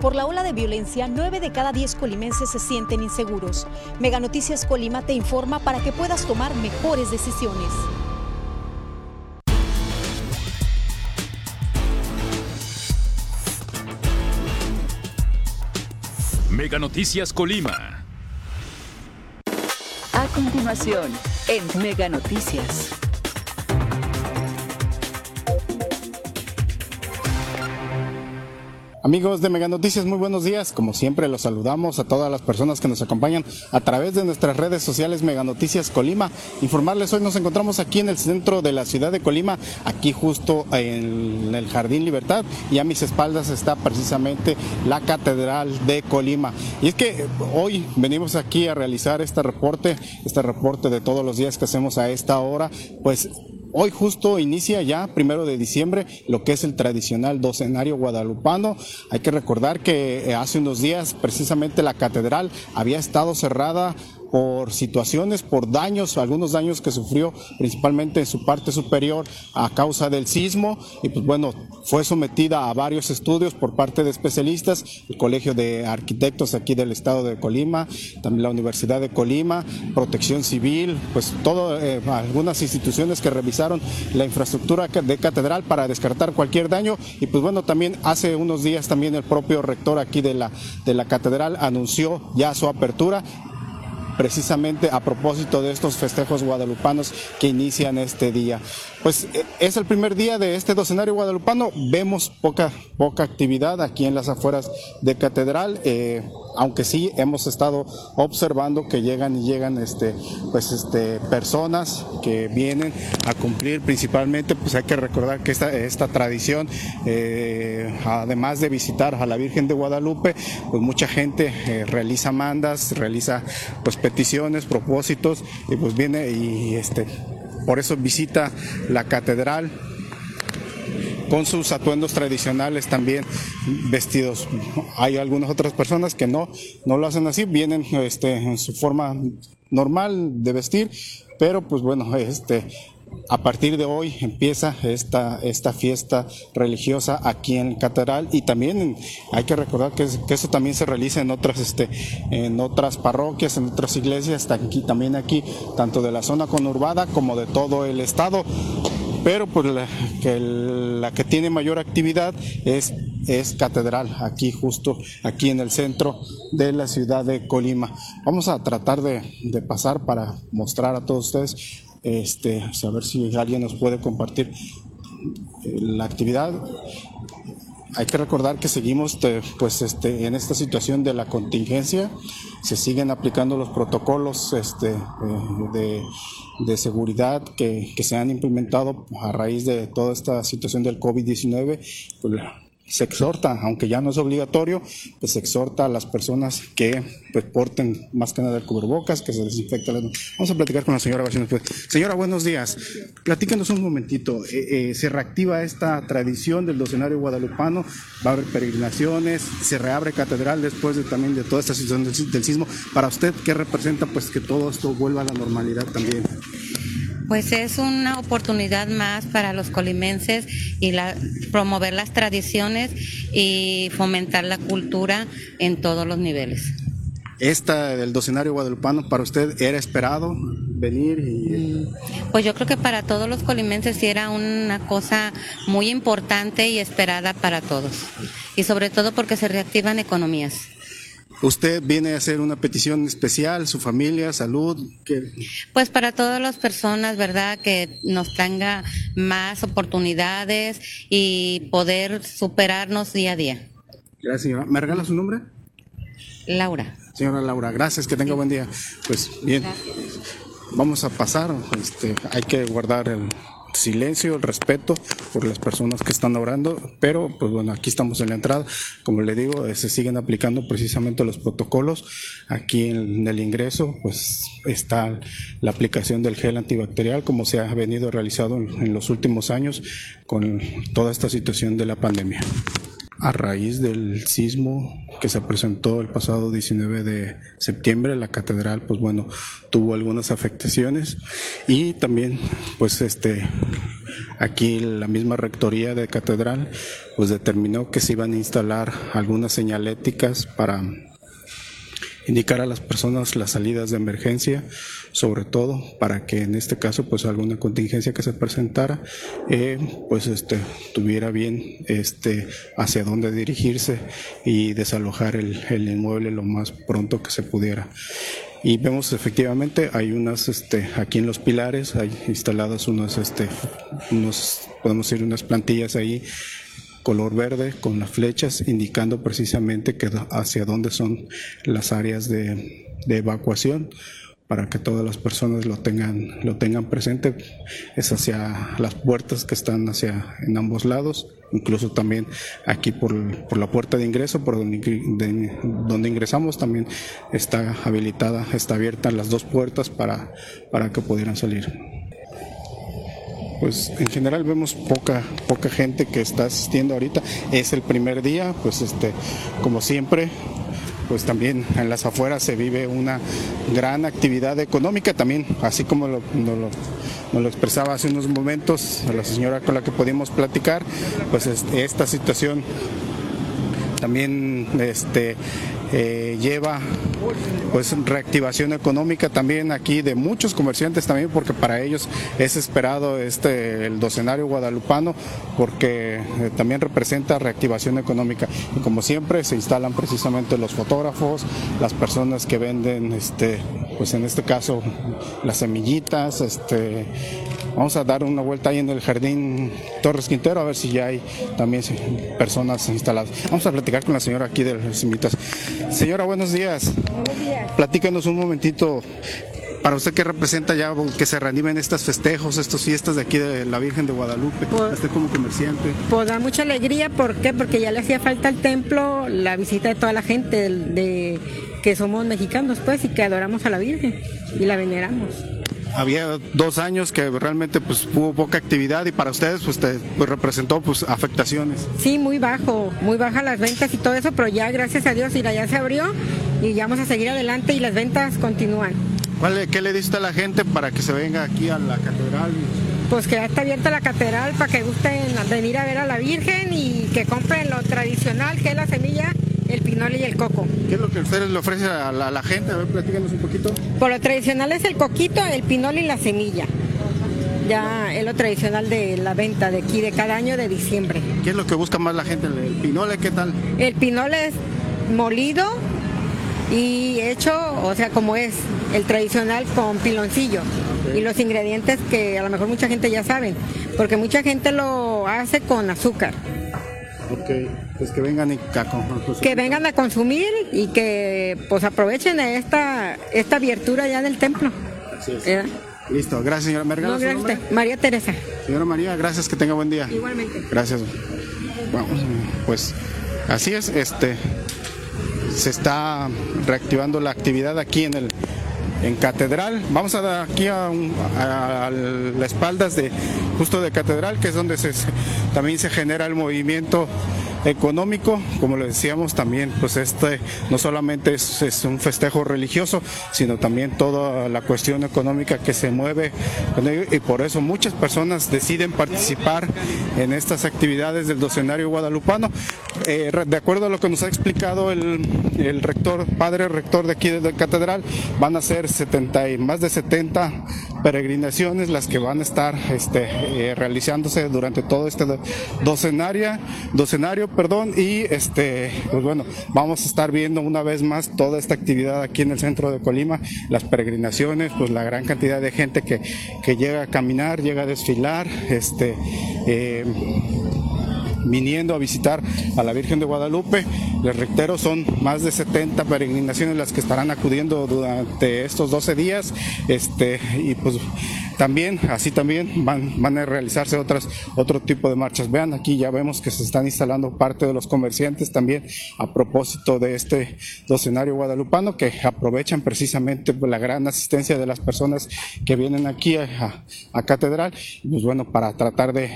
Por la ola de violencia, 9 de cada 10 colimenses se sienten inseguros. Mega Noticias Colima te informa para que puedas tomar mejores decisiones. Mega Noticias Colima. A continuación, en Mega Noticias. Amigos de Mega Noticias, muy buenos días. Como siempre, los saludamos a todas las personas que nos acompañan a través de nuestras redes sociales Mega Noticias Colima. Informarles, hoy nos encontramos aquí en el centro de la ciudad de Colima, aquí justo en el Jardín Libertad, y a mis espaldas está precisamente la Catedral de Colima. Y es que hoy venimos aquí a realizar este reporte, este reporte de todos los días que hacemos a esta hora, pues Hoy justo inicia ya, primero de diciembre, lo que es el tradicional docenario guadalupano. Hay que recordar que eh, hace unos días precisamente la catedral había estado cerrada por situaciones, por daños, algunos daños que sufrió principalmente en su parte superior a causa del sismo. Y pues bueno, fue sometida a varios estudios por parte de especialistas, el Colegio de Arquitectos aquí del estado de Colima, también la Universidad de Colima, Protección Civil, pues todo, eh, algunas instituciones que revisaron la infraestructura de catedral para descartar cualquier daño. Y pues bueno, también hace unos días también el propio rector aquí de la, de la catedral anunció ya su apertura precisamente a propósito de estos festejos guadalupanos que inician este día. Pues eh, es el primer día de este docenario guadalupano, vemos poca, poca actividad aquí en las afueras de Catedral, eh, aunque sí hemos estado observando que llegan y llegan este, pues este, personas que vienen a cumplir principalmente, pues hay que recordar que esta, esta tradición, eh, además de visitar a la Virgen de Guadalupe, pues mucha gente realiza mandas, realiza pues peticiones, propósitos, y pues viene y este, por eso visita la catedral con sus atuendos tradicionales también vestidos. Hay algunas otras personas que no, no lo hacen así, vienen este, en su forma normal de vestir, pero pues bueno, este, a partir de hoy empieza esta, esta fiesta religiosa aquí en Catedral y también hay que recordar que, eso también se realiza en otras, este, en otras parroquias, en otras iglesias, aquí, también aquí, tanto de la zona conurbada como de todo el estado. Pero pues la que, la que tiene mayor actividad es, es Catedral, aquí justo, aquí en el centro de la ciudad de Colima. Vamos a tratar de, de pasar para mostrar a todos ustedes este, a ver si alguien nos puede compartir eh, la actividad. Hay que recordar que seguimos pues, este, en esta situación de la contingencia, se siguen aplicando los protocolos este, eh, de, seguridad que, que, se han implementado a raíz de toda esta situación del COVID-19 se exhorta, aunque ya no es obligatorio, pues se exhorta a las personas que pues, porten más que nada el cubrebocas, que se desinfecte. Vamos a platicar con la señora Señora, buenos días. Platícanos un momentito. Eh, eh, ¿Se reactiva esta tradición del docenario guadalupano? ¿Va a haber peregrinaciones? ¿Se reabre catedral después de, también de toda esta situación del, del sismo? Para usted, ¿qué representa pues que todo esto vuelva a la normalidad también? Pues es una oportunidad más para los colimenses y promover las tradiciones y fomentar la cultura en todos los niveles. Esta del docenario guadalupano para usted era esperado venir mm, pues yo creo que para todos los colimenses sí era una cosa muy importante y esperada para todos y sobre todo porque se reactivan economías. ¿Usted viene a hacer una petición especial, su familia, salud? Pues para todas las personas, ¿verdad? Que nos tenga más oportunidades y poder superarnos día a día. Gracias, señora. ¿Me regala su nombre? Laura. Señora Laura, gracias, que tenga buen día. Pues bien, vamos a pasar, este, hay que guardar el, silencio, el respeto por las personas que están orando, pero pues bueno, aquí estamos en la entrada, como le digo, eh, se siguen aplicando precisamente los protocolos. Aquí en, el ingreso pues está la aplicación del gel antibacterial como se ha venido realizado en, los últimos años con toda esta situación de la pandemia. A raíz del sismo que se presentó el pasado 19 de septiembre, la catedral, pues bueno, tuvo algunas afectaciones. Y también, pues este, aquí la misma rectoría de catedral, pues determinó que se iban a instalar algunas señaléticas para indicar a las personas las salidas de emergencia, sobre todo para que en este caso pues alguna contingencia que se presentara eh, pues este tuviera bien este hacia dónde dirigirse y desalojar el, el, inmueble lo más pronto que se pudiera. Y vemos efectivamente hay unas este aquí en los pilares hay instaladas unas este unos podemos decir unas plantillas ahí color verde con las flechas indicando precisamente que hacia dónde son las áreas de, evacuación para que todas las personas lo tengan, lo tengan presente, es hacia las puertas que están hacia en ambos lados, incluso también aquí por, la puerta de ingreso, por donde, donde ingresamos también está habilitada, está abierta las dos puertas para, para que pudieran salir pues en general vemos poca poca gente que está asistiendo ahorita. Es el primer día, pues este como siempre pues también en las afueras se vive una gran actividad económica también, así como lo, nos lo, expresaba hace unos momentos la señora con la que pudimos platicar, pues esta situación también este, eh, lleva pues reactivación económica también aquí de muchos comerciantes también porque para ellos es esperado este el docenario guadalupano porque eh, también representa reactivación económica. Y como siempre se instalan precisamente los fotógrafos las personas que venden este pues en este caso las semillitas este Vamos a dar una vuelta ahí en el jardín Torres Quintero a ver si ya hay también personas instaladas. Vamos a platicar con la señora aquí de las invitadas. Señora, buenos días. Buenos días. Platícanos un momentito. Para usted, ¿qué representa ya que se reanimen estos festejos, estas fiestas de aquí de la Virgen de Guadalupe? Pues, usted como comerciante. Pues da mucha alegría, ¿por qué? Porque ya le hacía falta al templo la visita de toda la gente de que somos mexicanos, pues, y que adoramos a la Virgen y la veneramos había dos años que realmente pues hubo poca actividad y para ustedes pues, pues, representó pues afectaciones. Sí, muy bajo, muy baja las ventas y todo eso, pero ya gracias a Dios ya se abrió y ya vamos a seguir adelante y las ventas continúan. ¿Cuál, ¿Qué le diste a la gente para que se venga aquí a la catedral? Pues que ya está abierta la catedral para que gusten venir a ver a la Virgen y que compren lo tradicional que es la semilla y el coco. ¿Qué es lo que ustedes le ofrecen a la, gente? A ver, platícanos un poquito. Por lo tradicional es el coquito, el pinole y la semilla. Ya es lo tradicional de la venta de aquí de cada año de diciembre. ¿Qué es lo que busca más la gente? ¿El pinole qué tal? El pinole es molido y hecho, o sea, como es, el tradicional con piloncillo. Y los ingredientes que a lo mejor mucha gente ya sabe, porque mucha gente lo hace con azúcar. Ok, pues que vengan y a Que vengan a consumir y que pues aprovechen esta, esta abiertura ya del templo. Así es. Listo, gracias señora Mergano. María Teresa. Señora María, gracias, que tenga buen día. Igualmente. Gracias. Vamos, pues así es, este se está reactivando la actividad aquí en el en Catedral. Vamos a dar aquí a, a, las espaldas de justo de Catedral, que es donde se, también se genera el movimiento económico, como le decíamos también, pues este no solamente es, un festejo religioso, sino también toda la cuestión económica que se mueve y por eso muchas personas deciden participar en estas actividades del docenario guadalupano. Eh, de acuerdo a lo que nos ha explicado el, rector, padre rector de aquí de la catedral, van a ser 70 y más de 70 peregrinaciones las que van a estar este, eh, realizándose durante todo este docenario, docenario perdón, y este, pues bueno, vamos a estar viendo una vez más toda esta actividad aquí en el centro de Colima, las peregrinaciones, pues la gran cantidad de gente que, que llega a caminar, llega a desfilar, este, eh, viniendo a visitar a la Virgen de Guadalupe. Les reitero, son más de 70 peregrinaciones las que estarán acudiendo durante estos 12 días. Este, y pues también, así también van, van a realizarse otras, otro tipo de marchas. Vean, aquí ya vemos que se están instalando parte de los comerciantes también a propósito de este escenario guadalupano que aprovechan precisamente la gran asistencia de las personas que vienen aquí a, Catedral, pues bueno, para tratar de,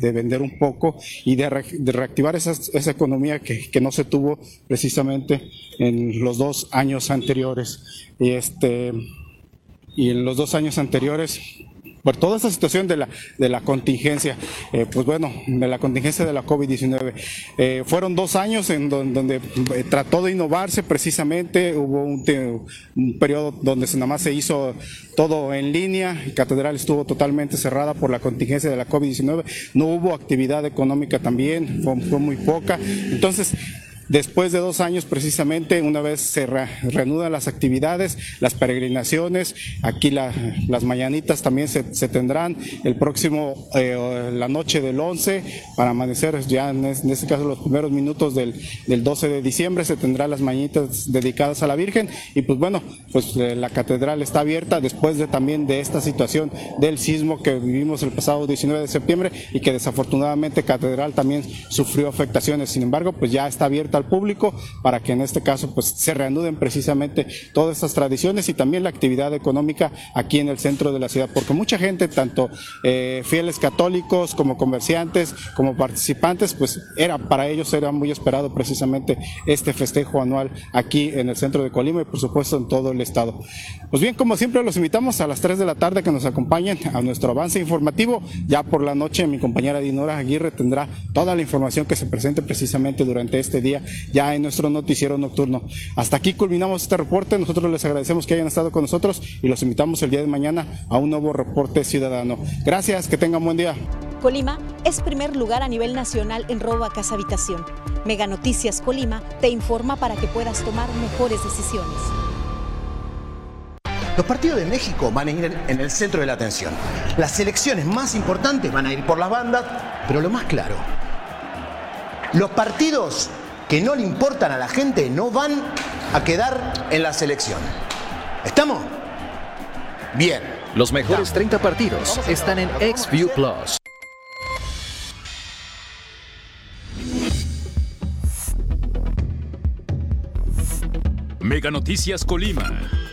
vender un poco y de, reactivar esa, esa economía que, que no se tuvo precisamente en los dos años anteriores. Y este y en los dos años anteriores por toda esta situación de la, de la contingencia, eh, pues bueno, de la contingencia de la COVID-19. Eh, fueron dos años en donde, eh, trató de innovarse precisamente, hubo un, un, periodo donde nada más se hizo todo en línea, Catedral estuvo totalmente cerrada por la contingencia de la COVID-19, no hubo actividad económica también, fue, fue muy poca. Entonces, Después de dos años, precisamente, una vez se reanudan las actividades, las peregrinaciones, aquí las mañanitas también se, tendrán el próximo, eh, la noche del 11, para amanecer ya en, este caso los primeros minutos del, 12 de diciembre, se tendrán las mañanitas dedicadas a la Virgen y pues bueno, pues eh, la catedral está abierta después de también de esta situación del sismo que vivimos el pasado 19 de septiembre y que desafortunadamente catedral también sufrió afectaciones. Sin embargo, pues ya está al público para que en este caso pues se reanuden precisamente todas estas tradiciones y también la actividad económica aquí en el centro de la ciudad, porque mucha gente, tanto eh, fieles católicos como comerciantes, como participantes, pues era para ellos era muy esperado precisamente este festejo anual aquí en el centro de Colima y por supuesto en todo el estado. Pues bien, como siempre los invitamos a las 3 de la tarde que nos acompañen a nuestro avance informativo. Ya por la noche mi compañera Dinora Aguirre tendrá toda la información que se presente precisamente durante este día ya en nuestro noticiero nocturno. Hasta aquí culminamos este reporte. Nosotros les agradecemos que hayan estado con nosotros y los invitamos el día de mañana a un nuevo reporte ciudadano. Gracias, que tengan buen día. Colima es primer lugar a nivel nacional en robo a casa habitación. Mega Noticias Colima te informa para que puedas tomar mejores decisiones. Los partidos de México van a ir en el centro de la atención. Las elecciones más importantes van a ir por las bandas, pero lo más claro, los partidos que no le importan a la gente no van a quedar en la selección. ¿Estamos? Bien. Los mejores 30 partidos están en XView Plus. Mega Noticias Colima.